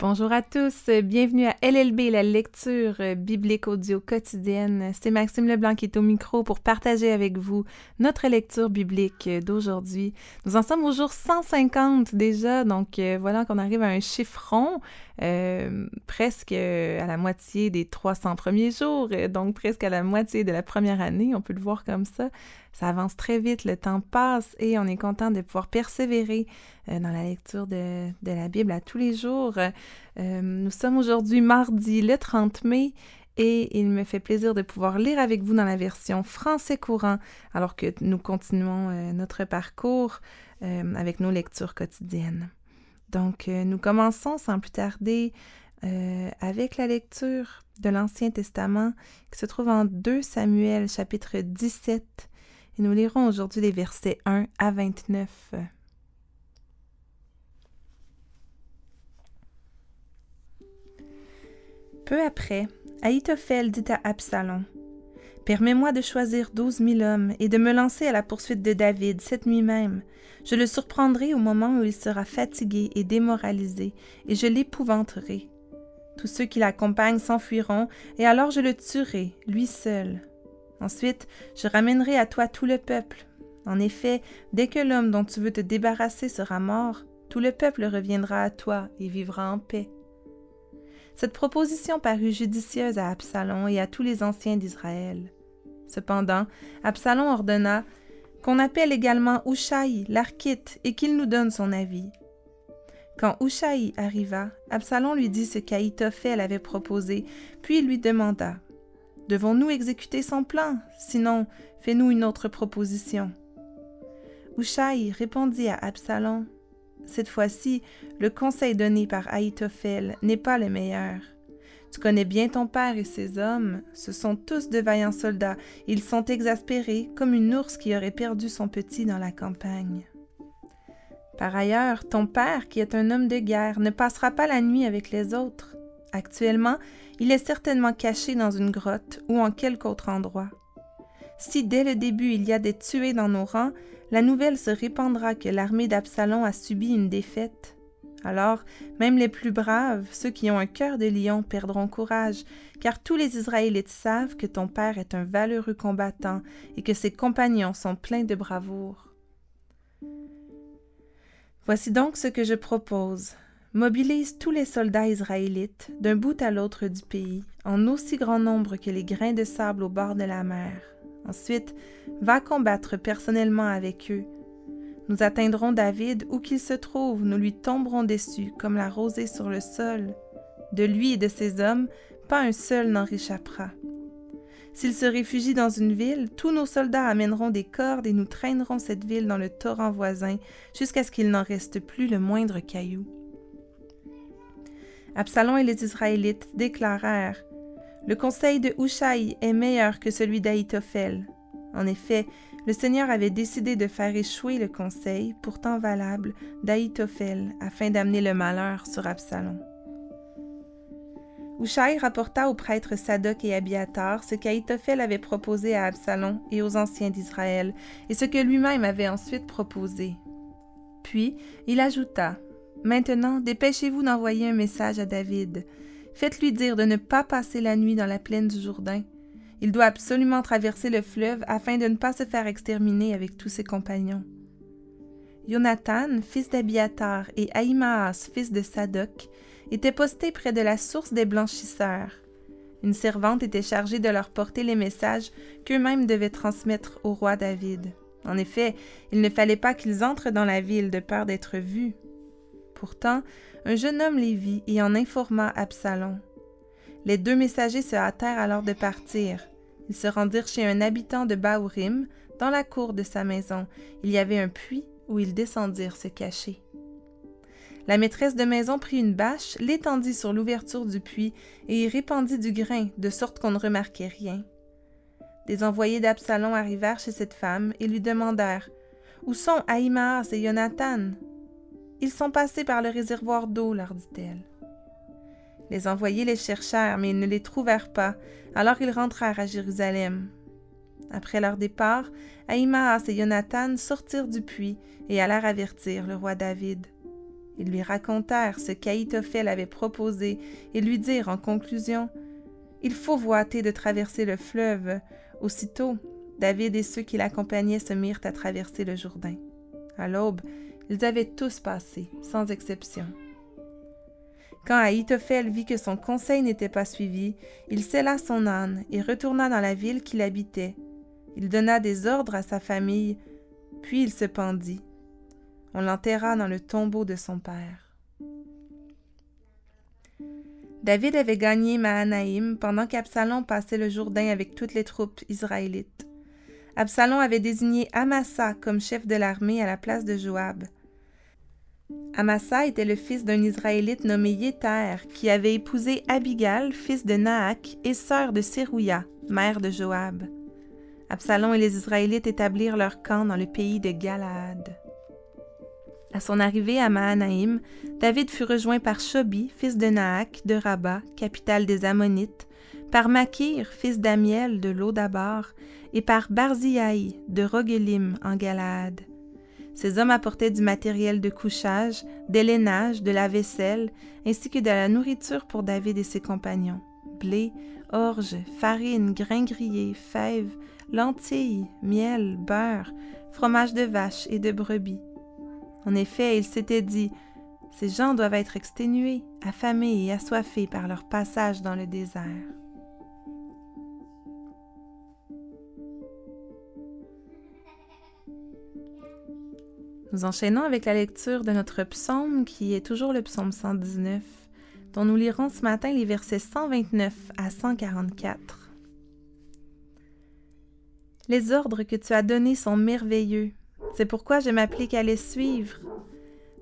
Bonjour à tous, bienvenue à LLB, la lecture biblique audio quotidienne. C'est Maxime Leblanc qui est au micro pour partager avec vous notre lecture biblique d'aujourd'hui. Nous en sommes au jour 150 déjà, donc euh, voilà qu'on arrive à un chiffron, euh, presque à la moitié des 300 premiers jours, donc presque à la moitié de la première année, on peut le voir comme ça. Ça avance très vite, le temps passe et on est content de pouvoir persévérer euh, dans la lecture de, la Bible à tous les jours. Euh, nous sommes aujourd'hui mardi le 30 mai et il me fait plaisir de pouvoir lire avec vous dans la version français courant alors que nous continuons euh, notre parcours avec nos lectures quotidiennes. Donc, nous commençons sans plus tarder avec la lecture de l'Ancien Testament qui se trouve en 2 Samuel chapitre 17 et nous lirons aujourd'hui les versets 1 à 29. Peu après, Ahitophel dit à Absalom Permets-moi de choisir douze mille hommes et de me lancer à la poursuite de David cette nuit même. Je le surprendrai au moment où il sera fatigué et démoralisé, et je l'épouvanterai. Tous ceux qui l'accompagnent s'enfuiront, et alors je le tuerai, lui seul. Ensuite, je ramènerai à toi tout le peuple. En effet, dès que l'homme dont tu veux te débarrasser sera mort, tout le peuple reviendra à toi et vivra en paix. Cette proposition parut judicieuse à Absalom et à tous les anciens d'Israël. Cependant, Absalom ordonna qu'on appelle également Ushaï, l'archite, et qu'il nous donne son avis. Quand Ushaï arriva, Absalom lui dit ce qu'Aïtophel avait proposé, puis il lui demanda Devons-nous exécuter son plan Sinon, fais-nous une autre proposition. Ushaï répondit à Absalom Cette fois-ci, le conseil donné par Ahitophel n'est pas le meilleur. Tu connais bien ton père et ses hommes. Ce sont tous de vaillants soldats. Ils sont exaspérés comme une ours qui aurait perdu son petit dans la campagne. Par ailleurs, ton père, qui est un homme de guerre, ne passera pas la nuit avec les autres. Actuellement, il est certainement caché dans une grotte ou en quelque autre endroit. Si dès le début il y a des tués dans nos rangs, la nouvelle se répandra que l'armée d'Absalom a subi une défaite. Alors, même les plus braves, ceux qui ont un cœur de lion, perdront courage, car tous les Israélites savent que ton père est un valeureux combattant et que ses compagnons sont pleins de bravoure. Voici donc ce que je propose mobilise tous les soldats israélites d'un bout à l'autre du pays, en aussi grand nombre que les grains de sable au bord de la mer. Ensuite, va combattre personnellement avec eux. Nous atteindrons David où qu'il se trouve, nous lui tomberons dessus comme la rosée sur le sol. De lui et de ses hommes, pas un seul n'en réchappera. S'il se réfugie dans une ville, tous nos soldats amèneront des cordes et nous traînerons cette ville dans le torrent voisin jusqu'à ce qu'il n'en reste plus le moindre caillou. Absalom et les Israélites déclarèrent Le conseil de Hushaï est meilleur que celui d'Aïtophel. En effet, le Seigneur avait décidé de faire échouer le conseil, pourtant valable, d'Aïtophel afin d'amener le malheur sur Absalom. Hushaï rapporta aux prêtres Sadoc et Abiatar ce qu'Aïtophel avait proposé à Absalom et aux anciens d'Israël, et ce que lui-même avait ensuite proposé. Puis il ajouta Maintenant, dépêchez-vous d'envoyer un message à David. Faites-lui dire de ne pas passer la nuit dans la plaine du Jourdain. Il doit absolument traverser le fleuve afin de ne pas se faire exterminer avec tous ses compagnons. Jonathan, fils d'Abiatar, et Ahimaas, fils de Sadoc, étaient postés près de la source des blanchisseurs. Une servante était chargée de leur porter les messages qu'eux-mêmes devaient transmettre au roi David. En effet, il ne fallait pas qu'ils entrent dans la ville de peur d'être vus. Pourtant, un jeune homme les vit et en informa Absalom. Les deux messagers se hâtèrent alors de partir. Ils se rendirent chez un habitant de Baourim, dans la cour de sa maison. Il y avait un puits où ils descendirent se cacher. La maîtresse de maison prit une bâche, l'étendit sur l'ouverture du puits et y répandit du grain, de sorte qu'on ne remarquait rien. Des envoyés d'Absalom arrivèrent chez cette femme et lui demandèrent Où sont Ahimaas et Jonathan ils sont passés par le réservoir d'eau, leur dit-elle. Les envoyés les cherchèrent, mais ils ne les trouvèrent pas, alors ils rentrèrent à Jérusalem. Après leur départ, Ahimaas et Jonathan sortirent du puits et allèrent avertir le roi David. Ils lui racontèrent ce qu'Aïtophel avait proposé et lui dirent en conclusion Il faut voiter de traverser le fleuve. Aussitôt, David et ceux qui l'accompagnaient se mirent à traverser le Jourdain. À l'aube, ils avaient tous passé, sans exception. Quand Ahitophel vit que son conseil n'était pas suivi, il scella son âne et retourna dans la ville qu'il habitait. Il donna des ordres à sa famille, puis il se pendit. On l'enterra dans le tombeau de son père. David avait gagné Mahanaïm pendant qu'Absalom passait le Jourdain avec toutes les troupes israélites. Absalom avait désigné Amasa comme chef de l'armée à la place de Joab. Amasa était le fils d'un Israélite nommé Yéter, qui avait épousé Abigal, fils de Naak, et sœur de Sérouia, mère de Joab. Absalom et les Israélites établirent leur camp dans le pays de Galaad. À son arrivée à Mahanaïm, David fut rejoint par Shobi, fils de Naak, de Rabat, capitale des Ammonites, par Makir, fils d'Amiel, de Lodabar, et par Barziaï, de Rogelim, en Galaad. Ces hommes apportaient du matériel de couchage, des lainages, de la vaisselle, ainsi que de la nourriture pour David et ses compagnons. Blé, orge, farine, grains grillés, fèves, lentilles, miel, beurre, fromage de vache et de brebis. En effet, il s'était dit Ces gens doivent être exténués, affamés et assoiffés par leur passage dans le désert. Nous enchaînons avec la lecture de notre psaume qui est toujours le psaume 119, dont nous lirons ce matin les versets 129 à 144. Les ordres que tu as donnés sont merveilleux, c'est pourquoi je m'applique à les suivre.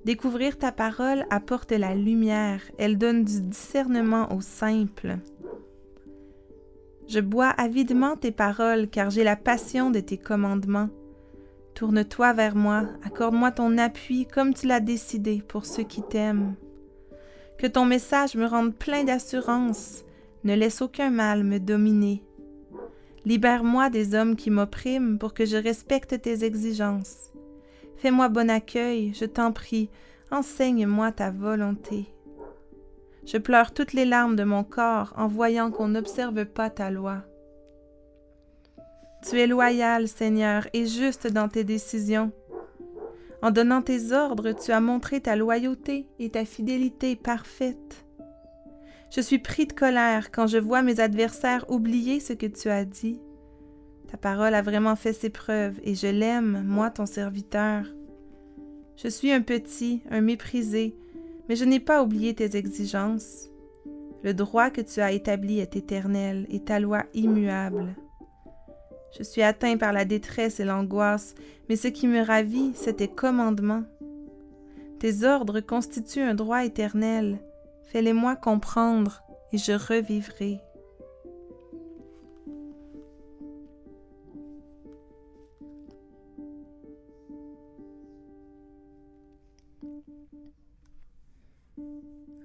Découvrir ta parole apporte la lumière, elle donne du discernement aux simples. Je bois avidement tes paroles car j'ai la passion de tes commandements. Tourne-toi vers moi, accorde-moi ton appui comme tu l'as décidé pour ceux qui t'aiment. Que ton message me rende plein d'assurance, ne laisse aucun mal me dominer. Libère-moi des hommes qui m'oppriment pour que je respecte tes exigences. Fais-moi bon accueil, je t'en prie, enseigne-moi ta volonté. Je pleure toutes les larmes de mon corps en voyant qu'on n'observe pas ta loi. Tu es loyal, Seigneur, et juste dans tes décisions. En donnant tes ordres, tu as montré ta loyauté et ta fidélité parfaite. Je suis pris de colère quand je vois mes adversaires oublier ce que tu as dit. Ta parole a vraiment fait ses preuves et je l'aime, moi ton serviteur. Je suis un petit, un méprisé, mais je n'ai pas oublié tes exigences. Le droit que tu as établi est éternel et ta loi immuable. Je suis atteint par la détresse et l'angoisse, mais ce qui me ravit, c'est tes commandements. Tes ordres constituent un droit éternel. Fais-les-moi comprendre, et je revivrai.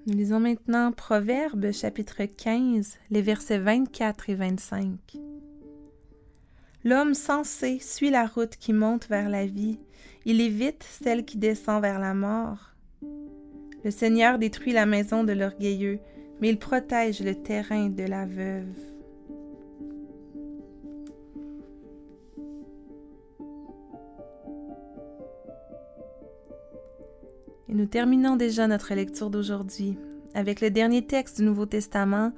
Nous lisons maintenant Proverbe chapitre 15, les versets 24 et 25. L'homme sensé suit la route qui monte vers la vie, il évite celle qui descend vers la mort. Le Seigneur détruit la maison de l'orgueilleux, mais il protège le terrain de la veuve. Et nous terminons déjà notre lecture d'aujourd'hui avec le dernier texte du Nouveau Testament,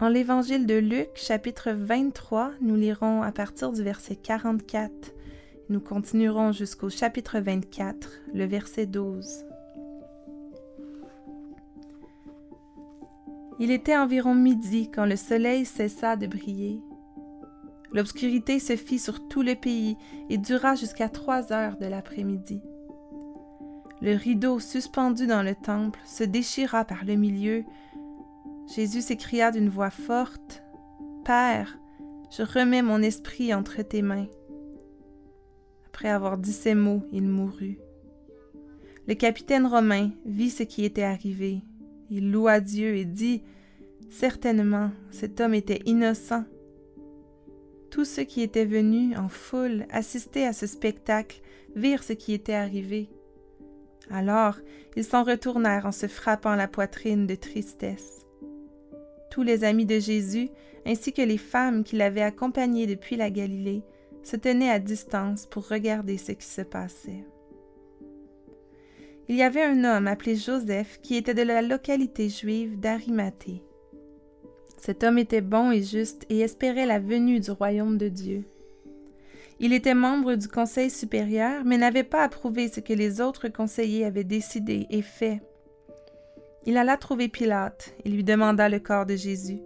en l'évangile de Luc, chapitre 23, nous lirons à partir du verset 44. Nous continuerons jusqu'au chapitre 24, le verset 12. Il était environ midi quand le soleil cessa de briller. L'obscurité se fit sur tout le pays et dura jusqu'à trois heures de l'après-midi. Le rideau suspendu dans le temple se déchira par le milieu Jésus s'écria d'une voix forte, Père, je remets mon esprit entre tes mains. Après avoir dit ces mots, il mourut. Le capitaine romain vit ce qui était arrivé. Il loua Dieu et dit, Certainement, cet homme était innocent. Tous ceux qui étaient venus en foule assister à ce spectacle virent ce qui était arrivé. Alors ils s'en retournèrent en se frappant la poitrine de tristesse. Tous les amis de Jésus, ainsi que les femmes qui l'avaient accompagné depuis la Galilée, se tenaient à distance pour regarder ce qui se passait. Il y avait un homme appelé Joseph qui était de la localité juive d'Arimathée. Cet homme était bon et juste et espérait la venue du royaume de Dieu. Il était membre du Conseil supérieur, mais n'avait pas approuvé ce que les autres conseillers avaient décidé et fait. Il alla trouver Pilate et lui demanda le corps de Jésus.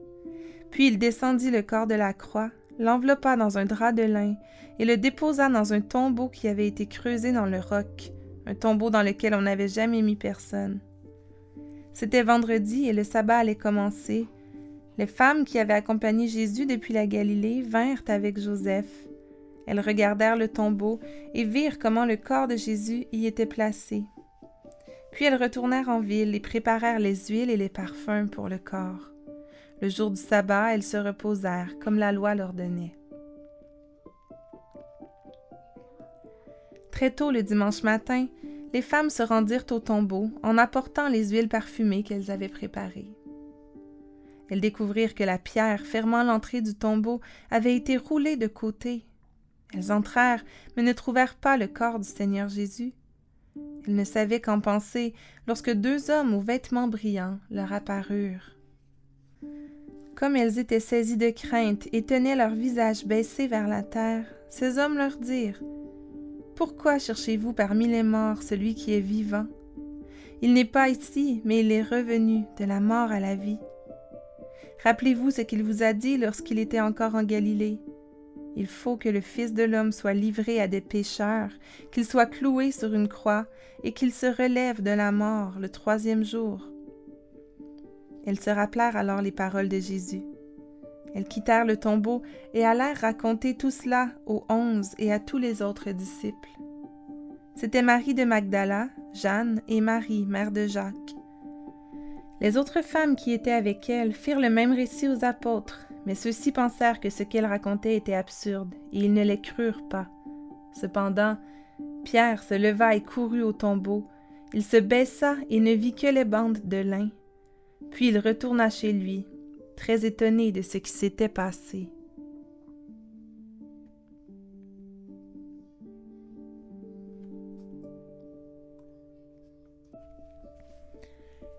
Puis il descendit le corps de la croix, l'enveloppa dans un drap de lin et le déposa dans un tombeau qui avait été creusé dans le roc, un tombeau dans lequel on n'avait jamais mis personne. C'était vendredi et le sabbat allait commencer. Les femmes qui avaient accompagné Jésus depuis la Galilée vinrent avec Joseph. Elles regardèrent le tombeau et virent comment le corps de Jésus y était placé. Puis elles retournèrent en ville et préparèrent les huiles et les parfums pour le corps. Le jour du sabbat, elles se reposèrent, comme la loi leur donnait. Très tôt le dimanche matin, les femmes se rendirent au tombeau en apportant les huiles parfumées qu'elles avaient préparées. Elles découvrirent que la pierre fermant l'entrée du tombeau avait été roulée de côté. Elles entrèrent, mais ne trouvèrent pas le corps du Seigneur Jésus. Elles ne savaient qu'en penser lorsque deux hommes aux vêtements brillants leur apparurent. Comme elles étaient saisies de crainte et tenaient leur visage baissé vers la terre, ces hommes leur dirent Pourquoi cherchez-vous parmi les morts celui qui est vivant? Il n'est pas ici, mais il est revenu de la mort à la vie. Rappelez-vous ce qu'il vous a dit lorsqu'il était encore en Galilée. Il faut que le Fils de l'homme soit livré à des pécheurs, qu'il soit cloué sur une croix et qu'il se relève de la mort le troisième jour. Elles se rappelèrent alors les paroles de Jésus. Elles quittèrent le tombeau et allèrent raconter tout cela aux onze et à tous les autres disciples. C'était Marie de Magdala, Jeanne et Marie, mère de Jacques. Les autres femmes qui étaient avec elles firent le même récit aux apôtres, mais ceux-ci pensèrent que ce qu'elles racontaient était absurde, et ils ne les crurent pas. Cependant, Pierre se leva et courut au tombeau. Il se baissa et ne vit que les bandes de lin. Puis il retourna chez lui, très étonné de ce qui s'était passé.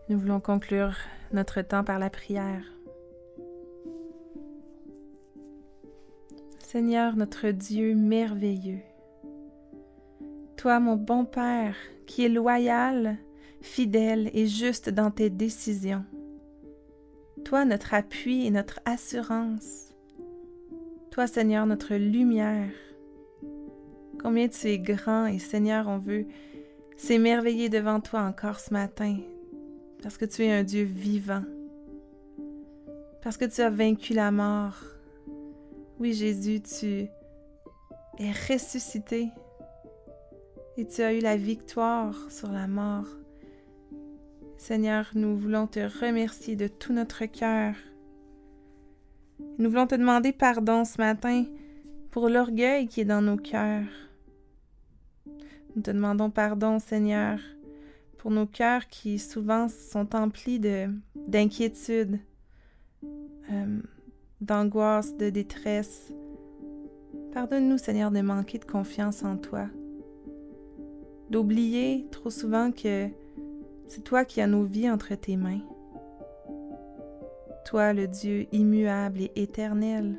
Nous voulons conclure notre temps par la prière. Seigneur notre Dieu merveilleux, toi mon bon Père qui es loyal, fidèle et juste dans tes décisions, toi notre appui et notre assurance. Toi Seigneur notre lumière. Combien tu es grand et Seigneur on veut s'émerveiller devant toi encore ce matin parce que tu es un Dieu vivant. Parce que tu as vaincu la mort. Oui Jésus, tu es ressuscité et tu as eu la victoire sur la mort. Seigneur, nous voulons te remercier de tout notre cœur. Nous voulons te demander pardon ce matin pour l'orgueil qui est dans nos cœurs. Nous te demandons pardon, Seigneur, pour nos cœurs qui souvent sont emplis de d'inquiétude, euh, d'angoisse, de détresse. Pardonne-nous, Seigneur, de manquer de confiance en toi, d'oublier trop souvent que c'est toi qui as nos vies entre tes mains. Toi, le Dieu immuable et éternel.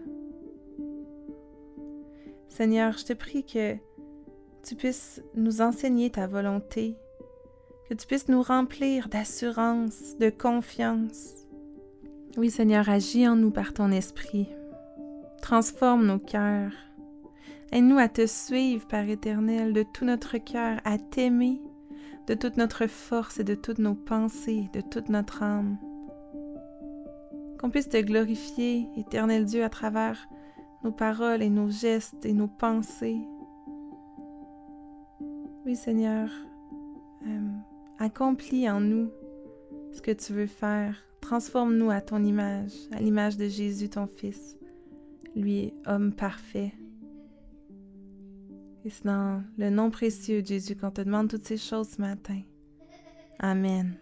Seigneur, je te prie que tu puisses nous enseigner ta volonté, que tu puisses nous remplir d'assurance, de confiance. Oui, Seigneur, agis en nous par ton esprit. Transforme nos cœurs. Aide-nous à te suivre, Père éternel, de tout notre cœur, à t'aimer de toute notre force et de toutes nos pensées, de toute notre âme. Qu'on puisse te glorifier, éternel Dieu, à travers nos paroles et nos gestes et nos pensées. Oui, Seigneur, euh, accomplis en nous ce que tu veux faire. Transforme-nous à ton image, à l'image de Jésus, ton Fils, lui, homme parfait. Et c'est dans le nom précieux de Jésus qu'on te demande toutes ces choses ce matin. Amen.